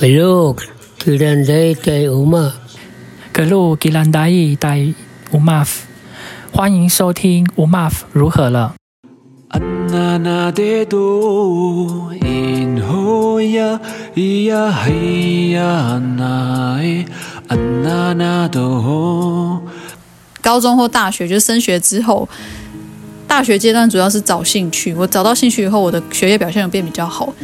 格鲁吉兰达带乌马，格鲁吉兰达带乌马夫，欢迎收听乌马夫如何了。高中或大学就升学之后，大学阶段主要是找兴趣。我找到兴趣以后，我的学业表现有变比较好。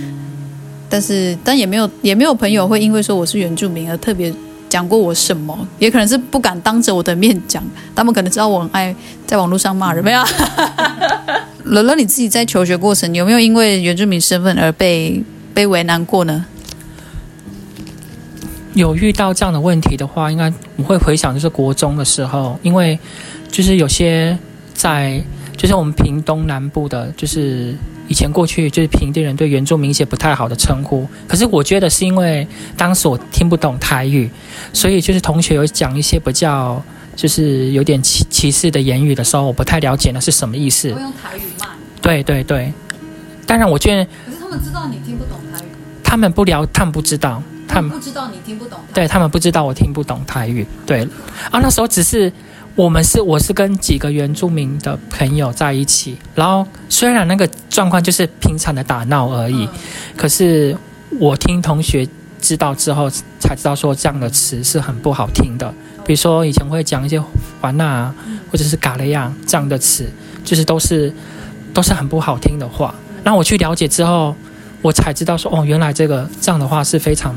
但是，但也没有也没有朋友会因为说我是原住民而特别讲过我什么，也可能是不敢当着我的面讲，他们可能知道我很爱在网络上骂人。没有，乐乐，你自己在求学过程有没有因为原住民身份而被被为难过呢？有遇到这样的问题的话，应该我会回想就是国中的时候，因为就是有些在就是我们屏东南部的，就是。以前过去就是平地人对原住民一些不太好的称呼，可是我觉得是因为当时我听不懂台语，所以就是同学有讲一些比较就是有点歧歧视的言语的时候，我不太了解那是什么意思。我用台语骂。对对对，当然我觉得。可是他们知道你听不懂台语。他们不聊，他们不知道，他们不知道你听不懂。对，他们不知道我听不懂台语。对，啊，那时候只是。我们是，我是跟几个原住民的朋友在一起，然后虽然那个状况就是平常的打闹而已，可是我听同学知道之后才知道说这样的词是很不好听的，比如说以前会讲一些环那或者是嘎雷亚这样的词，就是都是都是很不好听的话。那我去了解之后，我才知道说哦，原来这个这样的话是非常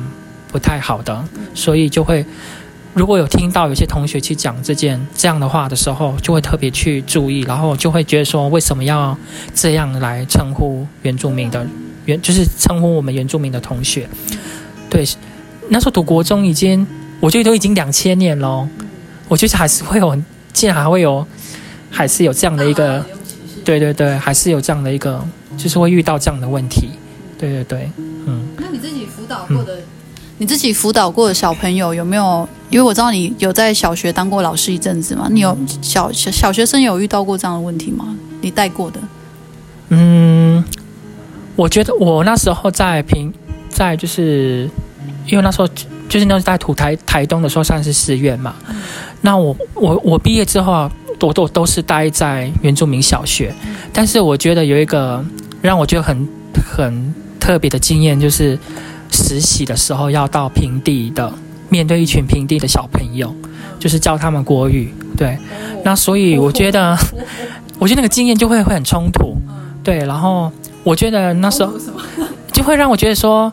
不太好的，所以就会。如果有听到有些同学去讲这件这样的话的时候，就会特别去注意，然后就会觉得说，为什么要这样来称呼原住民的原，就是称呼我们原住民的同学。对，那时候读国中已经，我觉得都已经两千年了，我觉得还是会有，竟然还会有，还是有这样的一个，对对对，还是有这样的一个，就是会遇到这样的问题。对对对，嗯。那你自己辅导过？嗯你自己辅导过的小朋友有没有？因为我知道你有在小学当过老师一阵子嘛，你有小小小学生有遇到过这样的问题吗？你带过的？嗯，我觉得我那时候在平，在就是因为那时候就是那时候在土台台东的时候算是寺院嘛。那我我我毕业之后啊，我都都是待在原住民小学，但是我觉得有一个让我觉得很很特别的经验就是。实习的时候要到平地的，面对一群平地的小朋友，就是教他们国语。对，那所以我觉得，我觉得那个经验就会会很冲突。对，然后我觉得那时候就会让我觉得说，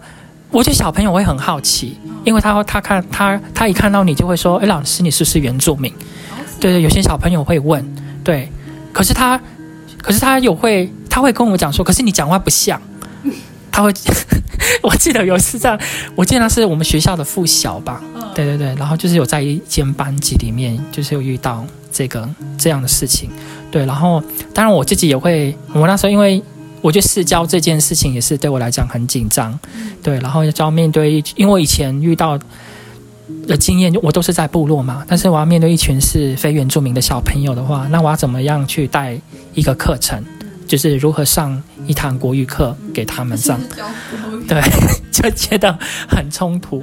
我觉得小朋友会很好奇，因为他他看他他一看到你就会说，哎，老师你是不是原住民？对对，有些小朋友会问，对，可是他可是他有会他会跟我讲说，可是你讲话不像。他会，我记得有一次这样，我记得那是我们学校的附小吧，对对对，然后就是有在一间班级里面，就是有遇到这个这样的事情，对，然后当然我自己也会，我那时候因为我觉得试教这件事情也是对我来讲很紧张，对，然后就要面对，因为以前遇到的经验，我都是在部落嘛，但是我要面对一群是非原住民的小朋友的话，那我要怎么样去带一个课程？就是如何上一堂国语课给他们上，对，就觉得很冲突，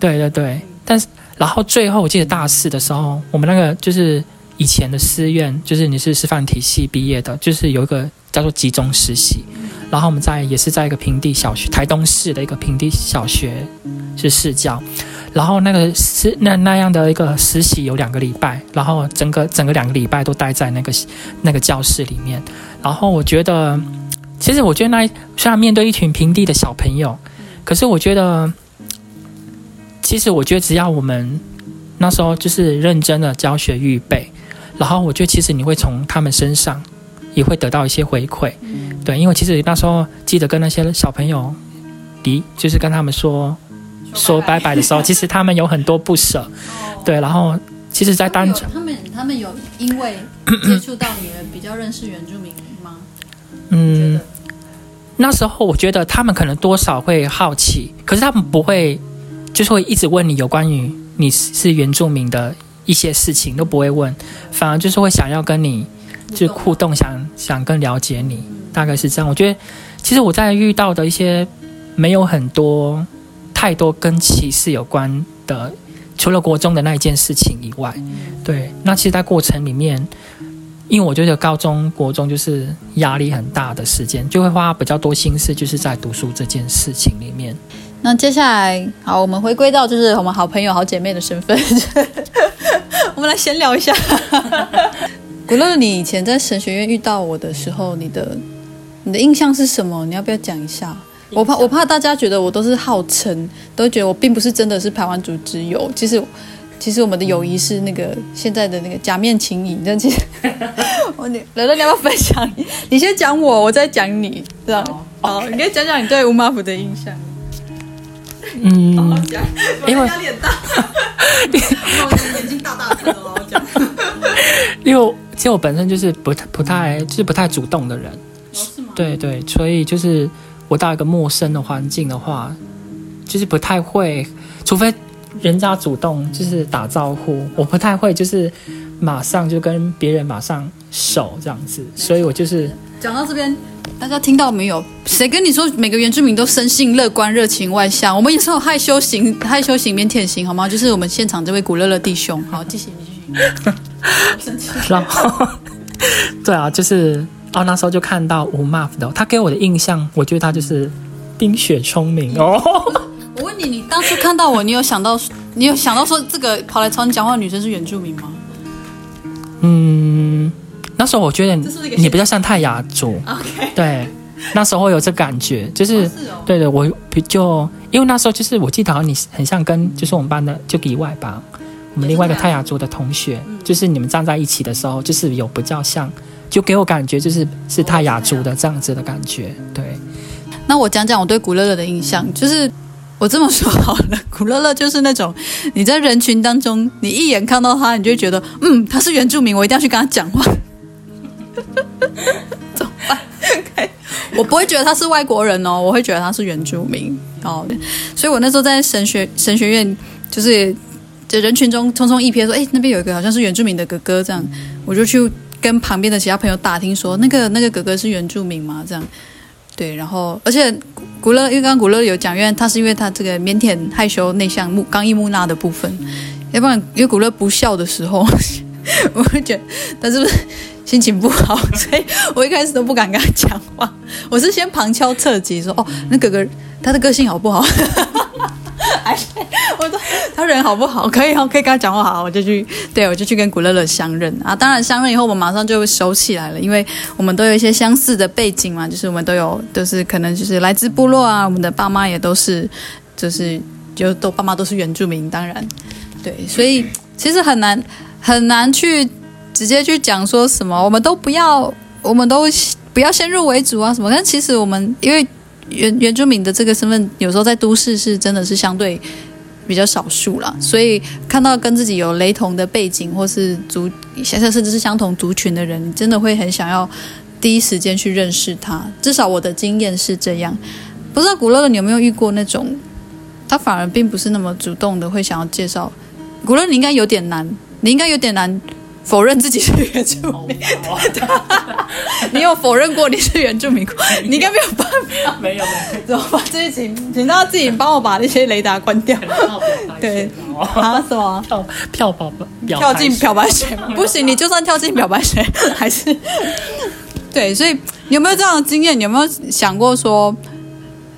对对对。但是然后最后我记得大四的时候，我们那个就是以前的师院，就是你是师范体系毕业的，就是有一个叫做集中实习，然后我们在也是在一个平地小学，台东市的一个平地小学是试教。然后那个是那那样的一个实习有两个礼拜，然后整个整个两个礼拜都待在那个那个教室里面。然后我觉得，其实我觉得那虽然面对一群平地的小朋友，可是我觉得，其实我觉得只要我们那时候就是认真的教学预备，然后我觉得其实你会从他们身上也会得到一些回馈。对，因为其实那时候记得跟那些小朋友离，就是跟他们说。说拜拜的时候，其实他们有很多不舍，对，然后其实，在当他们他们有因为接触到你们比较认识原住民吗？嗯，那时候我觉得他们可能多少会好奇，可是他们不会，就是会一直问你有关于你是原住民的一些事情都不会问，反而就是会想要跟你就互动，想想更了解你，大概是这样。我觉得其实我在遇到的一些没有很多。太多跟歧视有关的，除了国中的那一件事情以外，对。那其实，在过程里面，因为我觉得高中、国中就是压力很大的时间，就会花比较多心思，就是在读书这件事情里面。那接下来，好，我们回归到就是我们好朋友、好姐妹的身份，我们来闲聊一下。古乐乐，你以前在神学院遇到我的时候，你的你的印象是什么？你要不要讲一下？我怕我怕大家觉得我都是号称，都觉得我并不是真的是排湾族之友。其实其实我们的友谊是那个现在的那个假面情谊。真的，我你乐乐，你要不要分享？你先讲我，我再讲你，这样好。你可以讲讲你对乌马府的印象。嗯，好好讲，因为压力很大，我眼睛大大的，好好讲。因为其实我本身就是不太不太就是不太主动的人，是吗？对对，所以就是我到一个陌生的环境的话，就是不太会，除非人家主动就是打招呼，我不太会就是马上就跟别人马上熟这样子，所以我就是讲到这边。大家听到没有？谁跟你说每个原住民都生性乐观、热情、外向？我们也是有害羞型、害羞型、腼腆型，好吗？就是我们现场这位古乐乐弟兄。好，继续，你继续。然后，对啊，就是哦，那时候就看到吴妈的，他给我的印象，我觉得他就是冰雪聪明哦。我问你，你当初看到我，你有想到，你有想到说这个跑来朝你讲话的女生是原住民吗？嗯。那时候我觉得你比较像泰雅族，OK，对，那时候有这感觉，就是，哦是哦、对的，我比就因为那时候就是我记得好像你很像跟就是我们班的就以外吧，我们另外一个泰雅族的同学，就是你们站在一起的时候，就是有比较像，就给我感觉就是是泰雅族的这样子的感觉，对。那我讲讲我对古乐乐的印象，就是我这么说好了，古乐乐就是那种你在人群当中，你一眼看到他，你就会觉得，嗯，他是原住民，我一定要去跟他讲话。怎么办？Okay. 我不会觉得他是外国人哦，我会觉得他是原住民哦。所以我那时候在神学神学院，就是在人群中匆匆一瞥，说：“哎，那边有一个好像是原住民的哥哥。”这样，我就去跟旁边的其他朋友打听说：“那个那个哥哥是原住民吗？”这样，对。然后，而且古乐，因为刚刚古乐有讲，因为他是因为他这个腼腆、害羞、内向、木刚毅木讷的部分，要不然因为古乐不笑的时候，我会觉得他是不是？心情不好，所以我一开始都不敢跟他讲话。我是先旁敲侧击说：“哦，那哥哥他的个性好不好？” 我说他人好不好？可以哦，可以跟他讲话好。我就去，对，我就去跟古乐乐相认啊。当然相认以后，我们马上就会熟起来了，因为我们都有一些相似的背景嘛，就是我们都有，就是可能就是来自部落啊。我们的爸妈也都是，就是就都爸妈都是原住民，当然对，所以其实很难很难去。直接去讲说什么，我们都不要，我们都不要先入为主啊什么。但其实我们因为原原住民的这个身份，有时候在都市是真的是相对比较少数啦。所以看到跟自己有雷同的背景，或是族，甚至是相同族群的人，你真的会很想要第一时间去认识他。至少我的经验是这样。不知道古乐乐你有没有遇过那种，他反而并不是那么主动的会想要介绍。古乐，你应该有点难，你应该有点难。否认自己是原住民，你有否认过你是原住民？你应该没有办法，没有没有。怎么办？这一集，请大家自己帮我把那些雷达关掉。对，啊什么？跳跳宝跳进漂白水？不行，你就算跳进漂白水，还是对。所以你有没有这样的经验？你有没有想过说，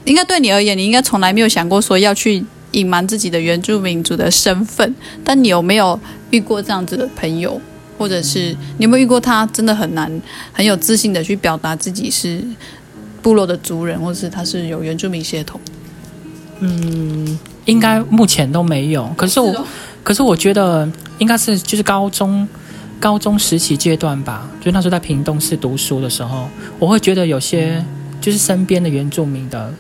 应该对你而言，你应该从来没有想过说要去隐瞒自己的原住民族的身份？但你有没有遇过这样子的朋友？或者是你有没有遇过他真的很难很有自信的去表达自己是部落的族人，或者是他是有原住民血统？嗯，应该目前都没有。可是我，是哦、可是我觉得应该是就是高中高中时期阶段吧。就那时候在屏东市读书的时候，我会觉得有些就是身边的原住民的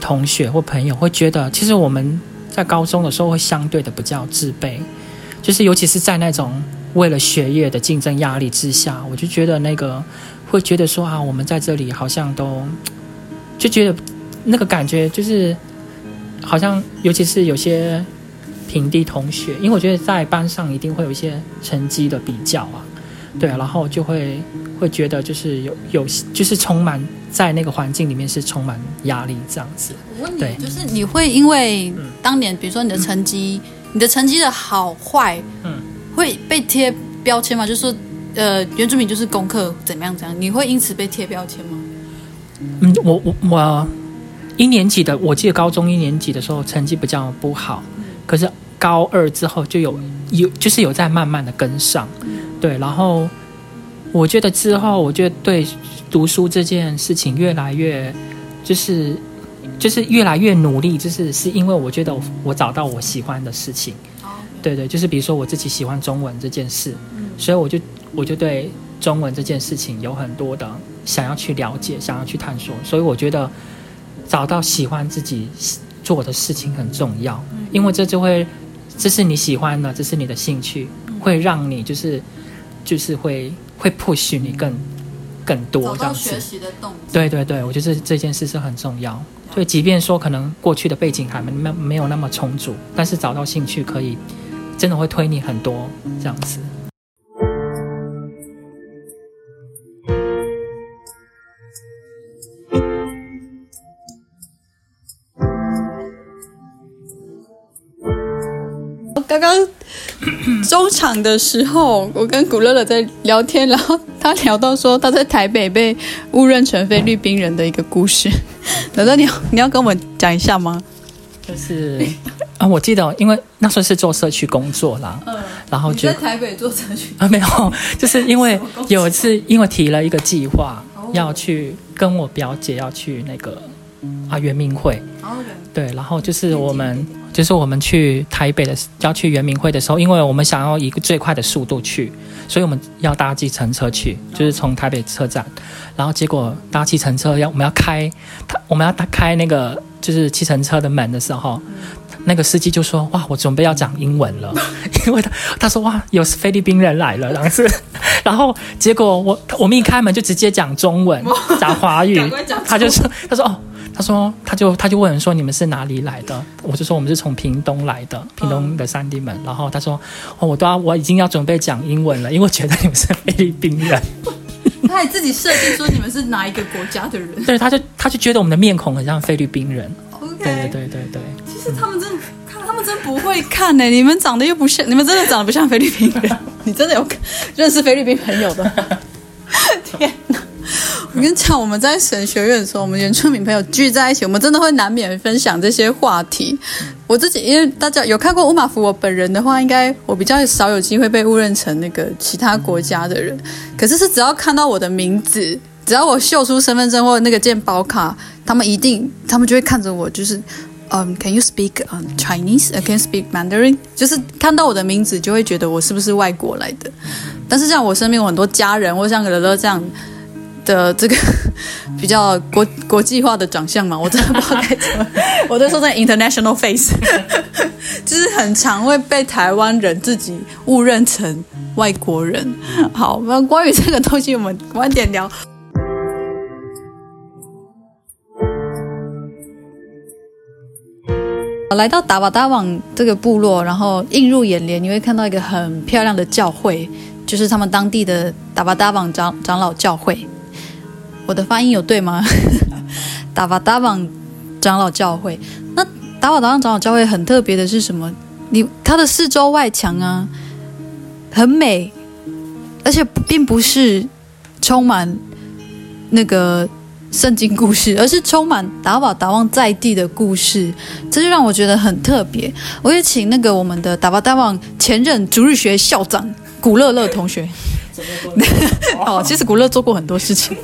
同学或朋友会觉得，其实我们在高中的时候会相对的比较自卑，就是尤其是在那种。为了学业的竞争压力之下，我就觉得那个会觉得说啊，我们在这里好像都就觉得那个感觉就是好像，尤其是有些平地同学，因为我觉得在班上一定会有一些成绩的比较啊，对啊，然后就会会觉得就是有有就是充满在那个环境里面是充满压力这样子。我问你，对。就是你会因为当年比如说你的成绩，嗯、你的成绩的好坏，嗯，会被贴标签吗？就是呃，原住民就是功课怎么样怎样，你会因此被贴标签吗？嗯，我我我一年级的，我记得高中一年级的时候成绩比较不好，可是高二之后就有有就是有在慢慢的跟上，对，然后我觉得之后我觉得对读书这件事情越来越就是就是越来越努力，就是是因为我觉得我，找到我喜欢的事情，对对，就是比如说我自己喜欢中文这件事，嗯、所以我就我就对中文这件事情有很多的。想要去了解，想要去探索，所以我觉得找到喜欢自己做的事情很重要，因为这就会，这是你喜欢的，这是你的兴趣，会让你就是就是会会 push 你更更多这样子。学习的动机。对对对，我觉得这这件事是很重要。所以即便说可能过去的背景还没没有那么充足，但是找到兴趣可以真的会推你很多这样子。刚刚中场的时候，我跟古乐乐在聊天，然后他聊到说他在台北被误认成菲律宾人的一个故事。难道你要你要跟我讲一下吗？就是啊，我记得因为那时候是做社区工作啦，嗯，然后就在台北做社区？啊，没有，就是因为有一次因为提了一个计划，要去跟我表姐要去那个啊圆明会，对，然后就是我们。就是我们去台北的要去圆明会的时候，因为我们想要以最快的速度去，所以我们要搭计程车去，就是从台北车站，然后结果搭计程车要我们要开，我们要打开那个就是计程车的门的时候，那个司机就说：“哇，我准备要讲英文了，因为他他说哇，有菲律宾人来了，然后是，然后结果我我们一开门就直接讲中文，讲华语，他就说他说哦。”他说，他就他就问人说，你们是哪里来的？我就说我们是从屏东来的，屏东的三地门。然后他说，哦，我都要我已经要准备讲英文了，因为我觉得你们是菲律宾人。他还自己设定说你们是哪一个国家的人？对，他就他就觉得我们的面孔很像菲律宾人。对对对对对。其实他们真看他们真不会看呢、欸，你们长得又不像，你们真的长得不像菲律宾人。你真的有认识菲律宾朋友的？天哪！我跟你讲，我们在神学院的时候，我们原住民朋友聚在一起，我们真的会难免分享这些话题。我自己，因为大家有看过乌马福我本人的话，应该我比较少有机会被误认成那个其他国家的人。可是是只要看到我的名字，只要我秀出身份证或那个健保卡，他们一定，他们就会看着我，就是，嗯、，Can you speak um Chinese？Can you speak Mandarin？就是看到我的名字，就会觉得我是不是外国来的。但是像我身边有很多家人，或像乐乐这样。的这个 比较国国际化的长相嘛，我真的不知道该怎么，我都说在 international face，就是很常会被台湾人自己误认成外国人。好，那关于这个东西，我们晚点聊。来到达瓦达网这个部落，然后映入眼帘，你会看到一个很漂亮的教会，就是他们当地的达瓦达网长长老教会。我的发音有对吗？达瓦达旺长老教会，那达瓦达旺长老教会很特别的是什么？你它的四周外墙啊，很美，而且并不是充满那个圣经故事，而是充满达瓦达旺在地的故事，这就让我觉得很特别。我也请那个我们的达瓦达旺前任主日学校长古乐乐同学。哦，其实古乐做过很多事情，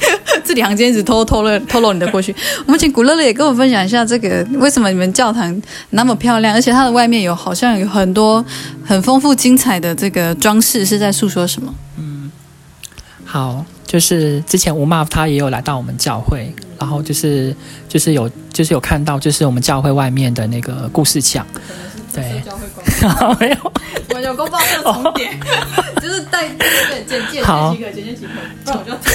字里行间一直偷偷了透露你的过去。我们请古乐乐也跟我分享一下，这个为什么你们教堂那么漂亮，而且它的外面有好像有很多很丰富精彩的这个装饰，是在诉说什么？嗯，好，就是之前吴妈他也有来到我们教会，然后就是就是有就是有看到就是我们教会外面的那个故事墙。对，没有，我有公报社重点，就是带那个简介，简介几个，简介几个，不然我就要听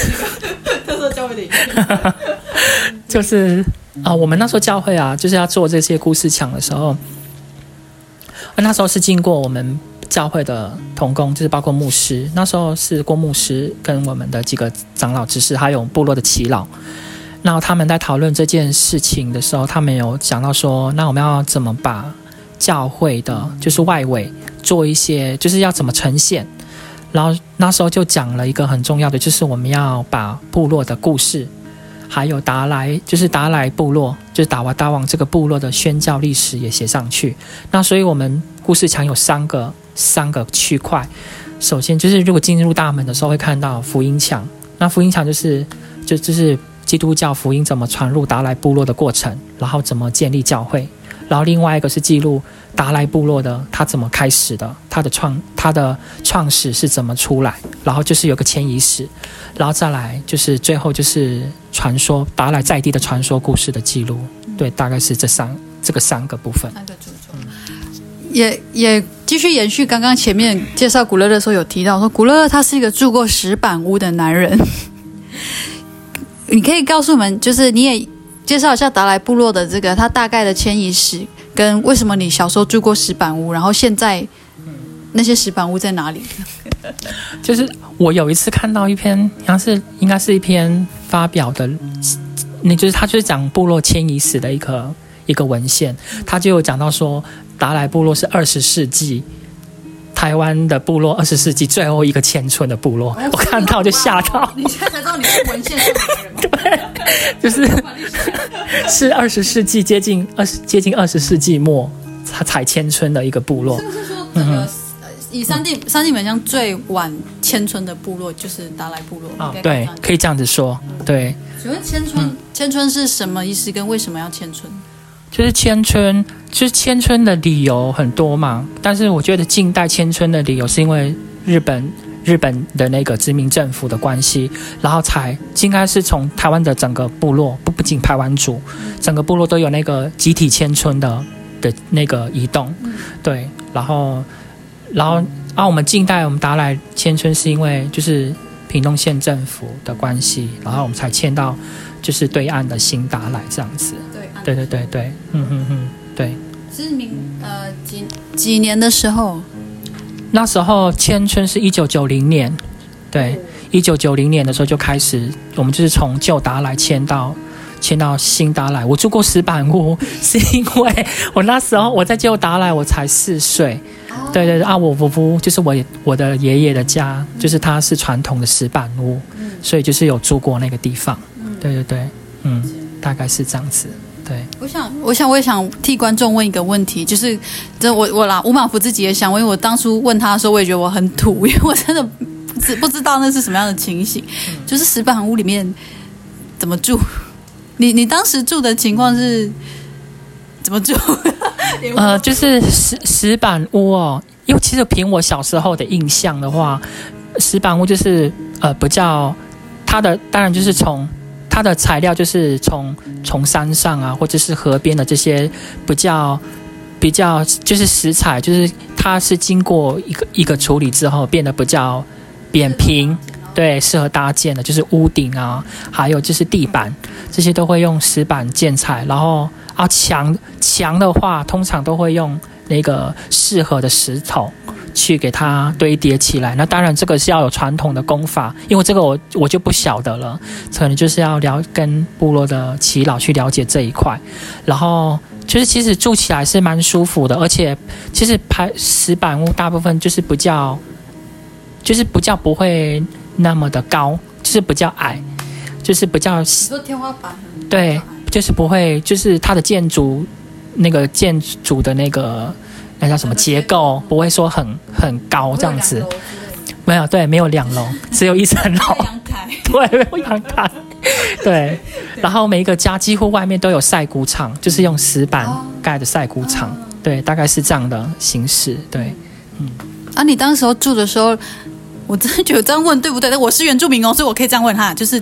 那个特色教会的影片。就是啊、呃，我们那时候教会啊，就是要做这些故事墙的时候，那时候是经过我们教会的同工，就是包括牧师，那时候是郭牧师跟我们的几个长老执事，还有部落的耆老。那他们在讨论这件事情的时候，他们有讲到说，那我们要怎么把教会的，就是外围做一些，就是要怎么呈现。然后那时候就讲了一个很重要的，就是我们要把部落的故事。还有达莱，就是达莱部落，就是达瓦达王这个部落的宣教历史也写上去。那所以我们故事墙有三个三个区块。首先就是如果进入大门的时候会看到福音墙，那福音墙就是就就是基督教福音怎么传入达莱部落的过程，然后怎么建立教会。然后另外一个是记录达莱部落的他怎么开始的，他的创他的创始是怎么出来，然后就是有个迁移史，然后再来就是最后就是传说达莱在地的传说故事的记录，对，大概是这三这个三个部分。也也继续延续刚刚前面介绍古乐乐的时候有提到说，古乐乐他是一个住过石板屋的男人，你可以告诉我们，就是你也。介绍一下达莱部落的这个它大概的迁移史，跟为什么你小时候住过石板屋，然后现在那些石板屋在哪里？就是我有一次看到一篇，好像是应该是一篇发表的，那就是他就是讲部落迁移史的一个一个文献，他就有讲到说达莱部落是二十世纪。台湾的部落，二十世纪最后一个迁村的部落，哦、我看到就吓到。你现在才知道你是文献上的人吗？对，就是 是二十世纪接近二十接近二十世纪末才才迁村的一个部落。是不是说以三地三地门乡最晚迁村的部落就是达莱部落？啊、哦，对，可以这样子说。对，请问迁村迁村是什么意思？跟为什么要迁村？就是迁村，就是迁村的理由很多嘛。但是我觉得近代迁村的理由是因为日本日本的那个殖民政府的关系，然后才应该是从台湾的整个部落，不不仅排湾族，整个部落都有那个集体迁村的的那个移动。对，然后然后啊，我们近代我们达来迁村是因为就是屏东县政府的关系，然后我们才迁到就是对岸的新达来这样子。对对对对，嗯嗯嗯，对。是明呃几几年的时候？那时候迁村是一九九零年，对，一九九零年的时候就开始，我们就是从旧达莱迁到迁到新达莱。我住过石板屋，是因为我那时候我在旧达莱我才四岁，对对对啊，我伯父就是我我的爷爷的家，就是他是传统的石板屋，所以就是有住过那个地方，对对对，嗯，大概是这样子。对，我想，我想，我也想替观众问一个问题，就是，这我我啦，吴马福自己也想问，因为我当初问他的时候，我也觉得我很土，因为我真的不知不知道那是什么样的情形，就是石板屋里面怎么住？你你当时住的情况是怎么住？呃，就是石石板屋哦，因为其实凭我小时候的印象的话，石板屋就是呃比较它的，当然就是从。它的材料就是从从山上啊，或者是河边的这些比较比较，就是石材，就是它是经过一个一个处理之后变得比较扁平，对，适合搭建的，就是屋顶啊，还有就是地板，这些都会用石板建材。然后啊，墙墙的话，通常都会用那个适合的石头。去给它堆叠起来，那当然这个是要有传统的功法，因为这个我我就不晓得了，可能就是要聊跟部落的耆老去了解这一块，然后就是其实住起来是蛮舒服的，而且其实排石板屋大部分就是比较，就是比较不会那么的高，就是比较矮，就是比较，天花板？对，就是不会，就是它的建筑那个建筑的那个。那叫什么结构？不会说很很高这样子，没有对，没有两楼，只有一层楼。对，没有阳台。对，然后每一个家几乎外面都有晒谷场，就是用石板盖的晒谷场。对，大概是这样的形式。对，嗯。啊，你当时候住的时候，我真的觉得这样问对不对？但我是原住民哦，所以我可以这样问他，就是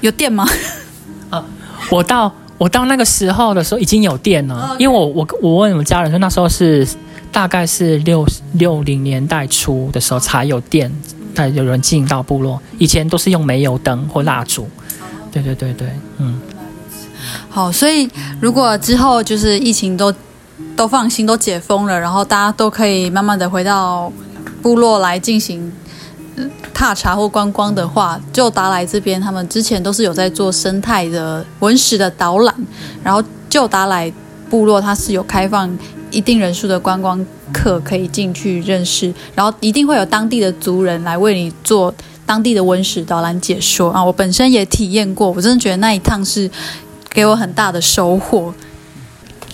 有电吗？啊，我到我到那个时候的时候已经有电了，因为我我我问我们家人说那时候是。大概是六六零年代初的时候才有电，才有人进到部落。以前都是用煤油灯或蜡烛。对对对对，嗯。好，所以如果之后就是疫情都都放心，都解封了，然后大家都可以慢慢的回到部落来进行踏查或观光的话，就达来这边，他们之前都是有在做生态的文史的导览，然后就达来部落，它是有开放一定人数的观光客可以进去认识，然后一定会有当地的族人来为你做当地的文史导览解说啊。我本身也体验过，我真的觉得那一趟是给我很大的收获。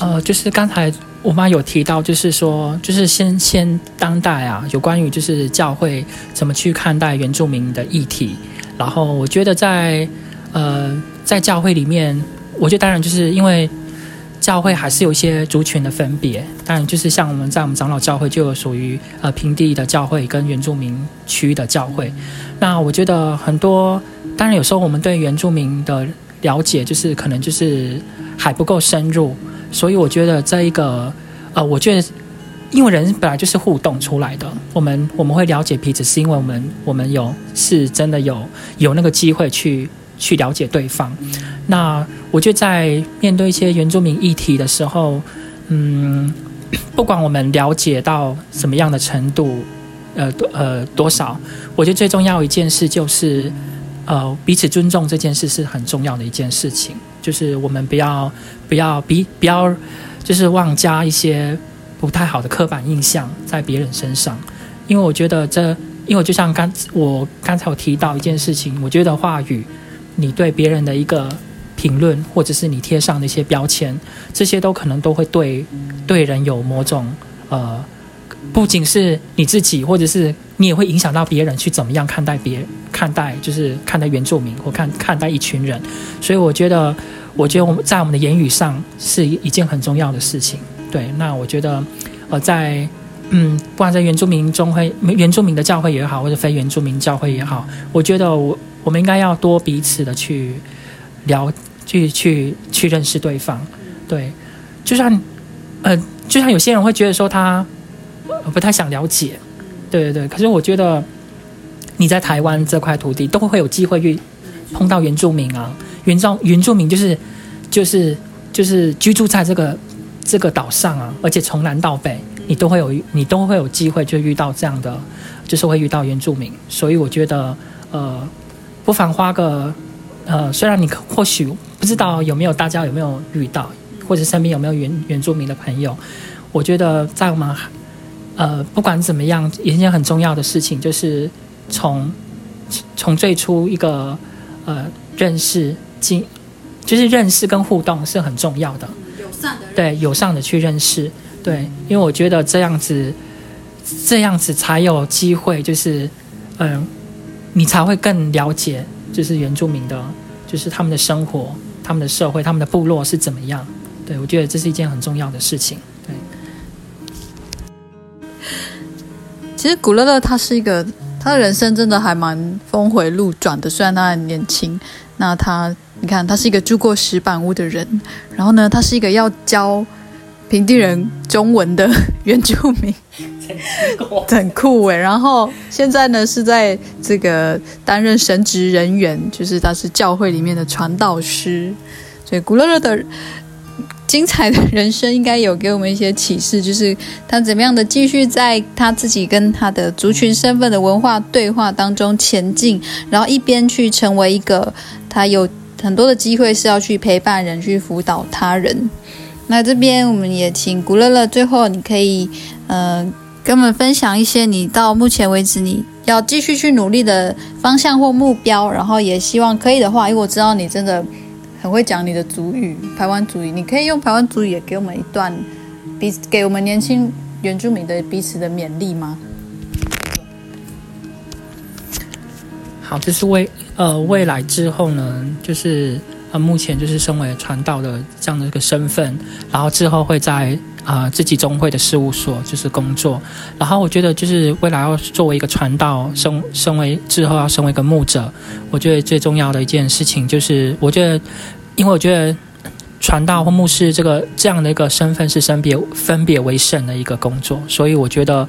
呃，就是刚才。我妈有提到，就是说，就是先先当代啊，有关于就是教会怎么去看待原住民的议题。然后我觉得在呃在教会里面，我觉得当然就是因为教会还是有一些族群的分别。当然就是像我们在我们长老教会就有属于呃平地的教会跟原住民区的教会。那我觉得很多，当然有时候我们对原住民的了解就是可能就是还不够深入。所以我觉得这一个，呃，我觉得，因为人本来就是互动出来的，我们我们会了解彼此，是因为我们我们有是真的有有那个机会去去了解对方。那我觉得在面对一些原住民议题的时候，嗯，不管我们了解到什么样的程度，呃多呃多少，我觉得最重要一件事就是，呃，彼此尊重这件事是很重要的一件事情。就是我们不要不要比不要，就是妄加一些不太好的刻板印象在别人身上，因为我觉得这，因为就像刚我刚才有提到一件事情，我觉得话语，你对别人的一个评论，或者是你贴上的一些标签，这些都可能都会对对人有某种呃。不仅是你自己，或者是你也会影响到别人去怎么样看待别，看待就是看待原住民或看看待一群人，所以我觉得，我觉得我们在我们的言语上是一件很重要的事情。对，那我觉得，呃，在嗯，不管在原住民中会原住民的教会也好，或者非原住民教会也好，我觉得我我们应该要多彼此的去聊，去去去认识对方。对，就像呃，就像有些人会觉得说他。不太想了解，对对对。可是我觉得你在台湾这块土地都会有机会去碰到原住民啊，原住原住民就是就是就是居住在这个这个岛上啊，而且从南到北你都会有你都会有机会就遇到这样的，就是会遇到原住民。所以我觉得呃，不妨花个呃，虽然你或许不知道有没有大家有没有遇到，或者身边有没有原原住民的朋友，我觉得在我们。呃，不管怎么样，一件很重要的事情就是从从最初一个呃认识进，就是认识跟互动是很重要的。友善的对，友善的去认识，对，因为我觉得这样子这样子才有机会，就是嗯、呃，你才会更了解，就是原住民的，就是他们的生活、他们的社会、他们的部落是怎么样。对，我觉得这是一件很重要的事情。对其实古乐乐他是一个，他的人生真的还蛮峰回路转的。虽然他很年轻，那他你看，他是一个住过石板屋的人，然后呢，他是一个要教平地人中文的原住民，很酷诶。然后现在呢，是在这个担任神职人员，就是他是教会里面的传道师，所以古乐乐的。精彩的人生应该有给我们一些启示，就是他怎么样的继续在他自己跟他的族群身份的文化对话当中前进，然后一边去成为一个他有很多的机会是要去陪伴人、去辅导他人。那这边我们也请古乐乐，最后你可以嗯、呃、跟我们分享一些你到目前为止你要继续去努力的方向或目标，然后也希望可以的话，因为我知道你真的。很会讲你的族语，台湾族语，你可以用台湾族语也给我们一段，彼给我们年轻原住民的彼此的勉励吗？好，就是未呃未来之后呢，就是呃目前就是身为传道的这样的一个身份，然后之后会在啊、自己宗会的事务所就是工作，然后我觉得就是未来要作为一个传道，身身为之后要身为一个牧者，我觉得最重要的一件事情就是，我觉得，因为我觉得传道或牧师这个这样的一个身份是分别分别为圣的一个工作，所以我觉得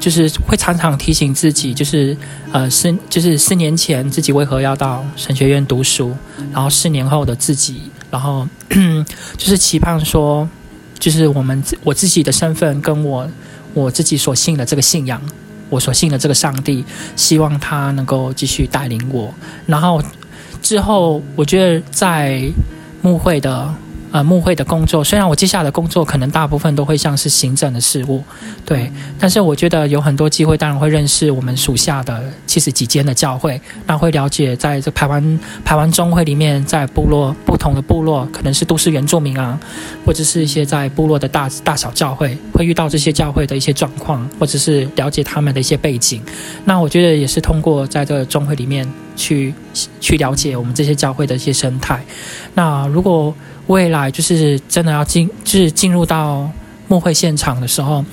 就是会常常提醒自己，就是呃四就是四年前自己为何要到神学院读书，然后四年后的自己，然后 就是期盼说。就是我们我自己的身份跟我我自己所信的这个信仰，我所信的这个上帝，希望他能够继续带领我。然后之后，我觉得在牧会的。呃，牧会的工作，虽然我接下来的工作可能大部分都会像是行政的事务，对，但是我觉得有很多机会，当然会认识我们属下的七十几间的教会，那会了解在这排湾排湾中会里面，在部落不同的部落，可能是都市原住民啊，或者是一些在部落的大大小教会，会遇到这些教会的一些状况，或者是了解他们的一些背景。那我觉得也是通过在这个中会里面去去了解我们这些教会的一些生态。那如果未来就是真的要进，就是进入到幕会现场的时候，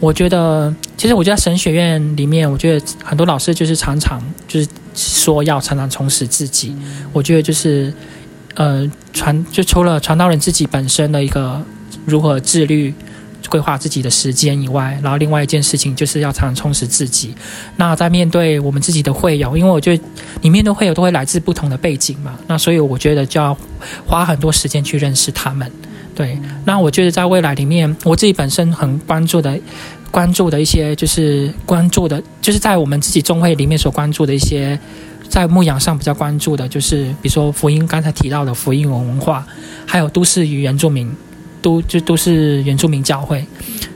我觉得，其实我觉得神学院里面，我觉得很多老师就是常常就是说要常常充实自己。我觉得就是，呃，传就除了传道人自己本身的一个如何自律。规划自己的时间以外，然后另外一件事情就是要常常充实自己。那在面对我们自己的会友，因为我觉得你面对会友都会来自不同的背景嘛，那所以我觉得就要花很多时间去认识他们。对，那我觉得在未来里面，我自己本身很关注的、关注的一些，就是关注的，就是在我们自己中会里面所关注的一些，在牧养上比较关注的，就是比如说福音刚才提到的福音文化，还有都市与原住民。都就都是原住民教会，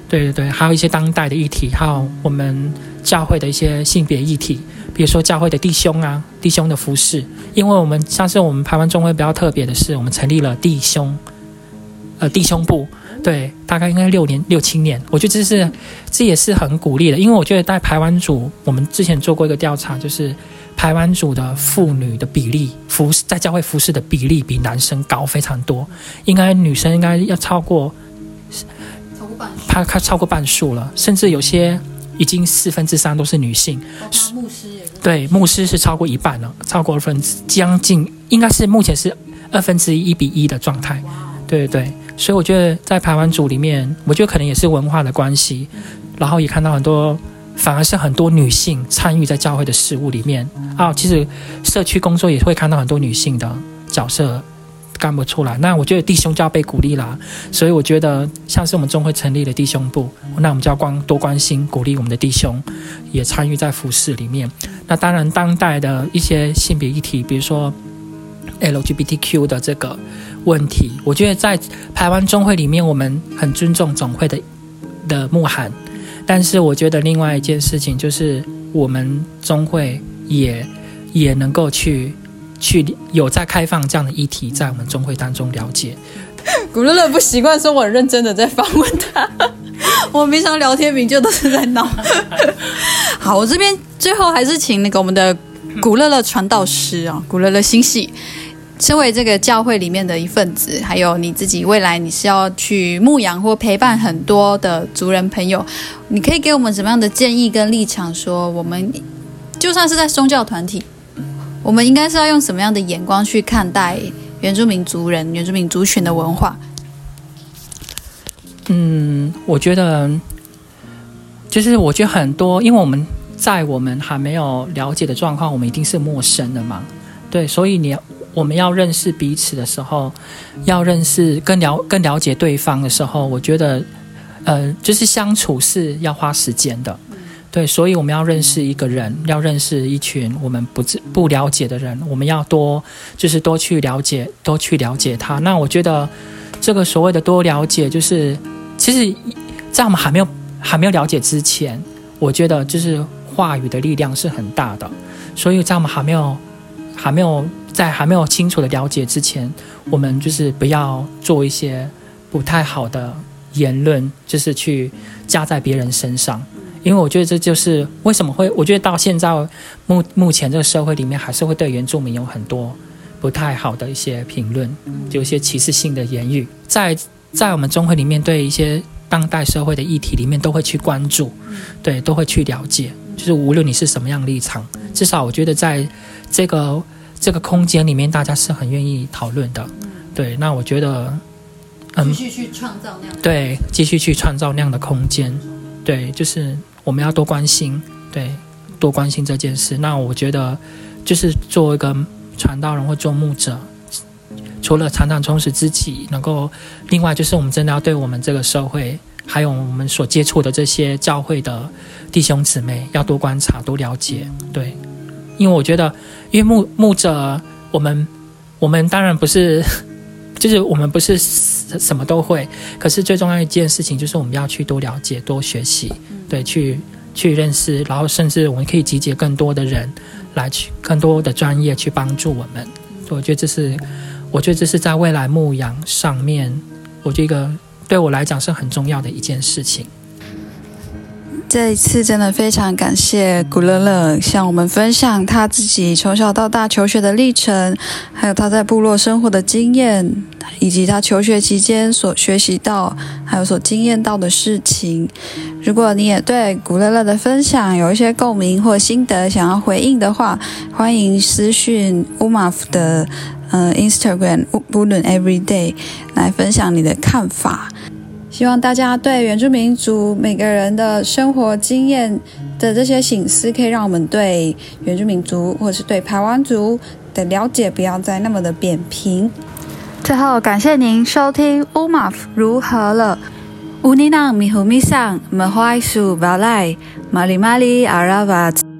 对对对，还有一些当代的议题，还有我们教会的一些性别议题，比如说教会的弟兄啊，弟兄的服饰，因为我们上次我们台湾中会比较特别的是，我们成立了弟兄，呃弟兄部，对，大概应该六年六七年，我觉得这是这也是很鼓励的，因为我觉得在排湾族，我们之前做过一个调查，就是。排湾族的妇女的比例，服在教会服侍的比例比男生高非常多，应该女生应该要超过，超过半，超过半数了，甚至有些已经四分之三都是女性。牧师也是。对，牧师是超过一半了，超过二分之将近，应该是目前是二分之一一比一的状态。对对对，所以我觉得在排湾族里面，我觉得可能也是文化的关系，然后也看到很多。反而是很多女性参与在教会的事务里面啊，其实社区工作也会看到很多女性的角色干不出来。那我觉得弟兄就要被鼓励啦，所以我觉得像是我们中会成立的弟兄部，那我们就要关多关心鼓励我们的弟兄，也参与在服事里面。那当然，当代的一些性别议题，比如说 LGBTQ 的这个问题，我觉得在台湾中会里面，我们很尊重总会的的牧函。但是我觉得另外一件事情就是，我们中会也也能够去去有在开放这样的议题，在我们中会当中了解。古乐乐不习惯说我很认真的在访问他，我平常聊天名就都是在闹。好，我这边最后还是请那个我们的古乐乐传道师啊，古乐乐心系。身为这个教会里面的一份子，还有你自己未来你是要去牧养或陪伴很多的族人朋友，你可以给我们什么样的建议跟立场？说我们就算是在宗教团体，我们应该是要用什么样的眼光去看待原住民族人、原住民族群的文化？嗯，我觉得就是我觉得很多，因为我们在我们还没有了解的状况，我们一定是陌生的嘛。对，所以你。我们要认识彼此的时候，要认识更了更了解对方的时候，我觉得，呃，就是相处是要花时间的，对，所以我们要认识一个人，要认识一群我们不不了解的人，我们要多就是多去了解，多去了解他。那我觉得，这个所谓的多了解，就是其实，在我们还没有还没有了解之前，我觉得就是话语的力量是很大的，所以在我们还没有还没有。在还没有清楚的了解之前，我们就是不要做一些不太好的言论，就是去加在别人身上。因为我觉得这就是为什么会，我觉得到现在目目前这个社会里面，还是会对原住民有很多不太好的一些评论，有一些歧视性的言语，在在我们中会里面，对一些当代社会的议题里面，都会去关注，对，都会去了解。就是无论你是什么样立场，至少我觉得在这个。这个空间里面，大家是很愿意讨论的，对。那我觉得，嗯，继续去创造那样，对，继续去创造那样的空间，对，就是我们要多关心，对，多关心这件事。那我觉得，就是做一个传道人或做牧者，除了常常充实自己，能够另外就是我们真的要对我们这个社会，还有我们所接触的这些教会的弟兄姊妹，要多观察、多了解。对，因为我觉得，因为牧牧者，我们我们当然不是，就是我们不是什么都会，可是最重要一件事情就是我们要去多了解、多学习，对，去去认识，然后甚至我们可以集结更多的人来去更多的专业去帮助我们。我觉得这是，我觉得这是在未来牧养上面，我这个对我来讲是很重要的一件事情。这一次真的非常感谢古乐乐向我们分享他自己从小到大求学的历程，还有他在部落生活的经验，以及他求学期间所学习到还有所经验到的事情。如果你也对古乐乐的分享有一些共鸣或心得想要回应的话，欢迎私讯 Umav 的呃 Instagram Ulun Everyday 来分享你的看法。希望大家对原住民族每个人的生活经验的这些省思，可以让我们对原住民族或是对台湾族的了解不要再那么的扁平。最后，感谢您收听 uma 如何了。乌尼囊米胡米桑，马怀苏巴莱，马里马里阿拉瓦。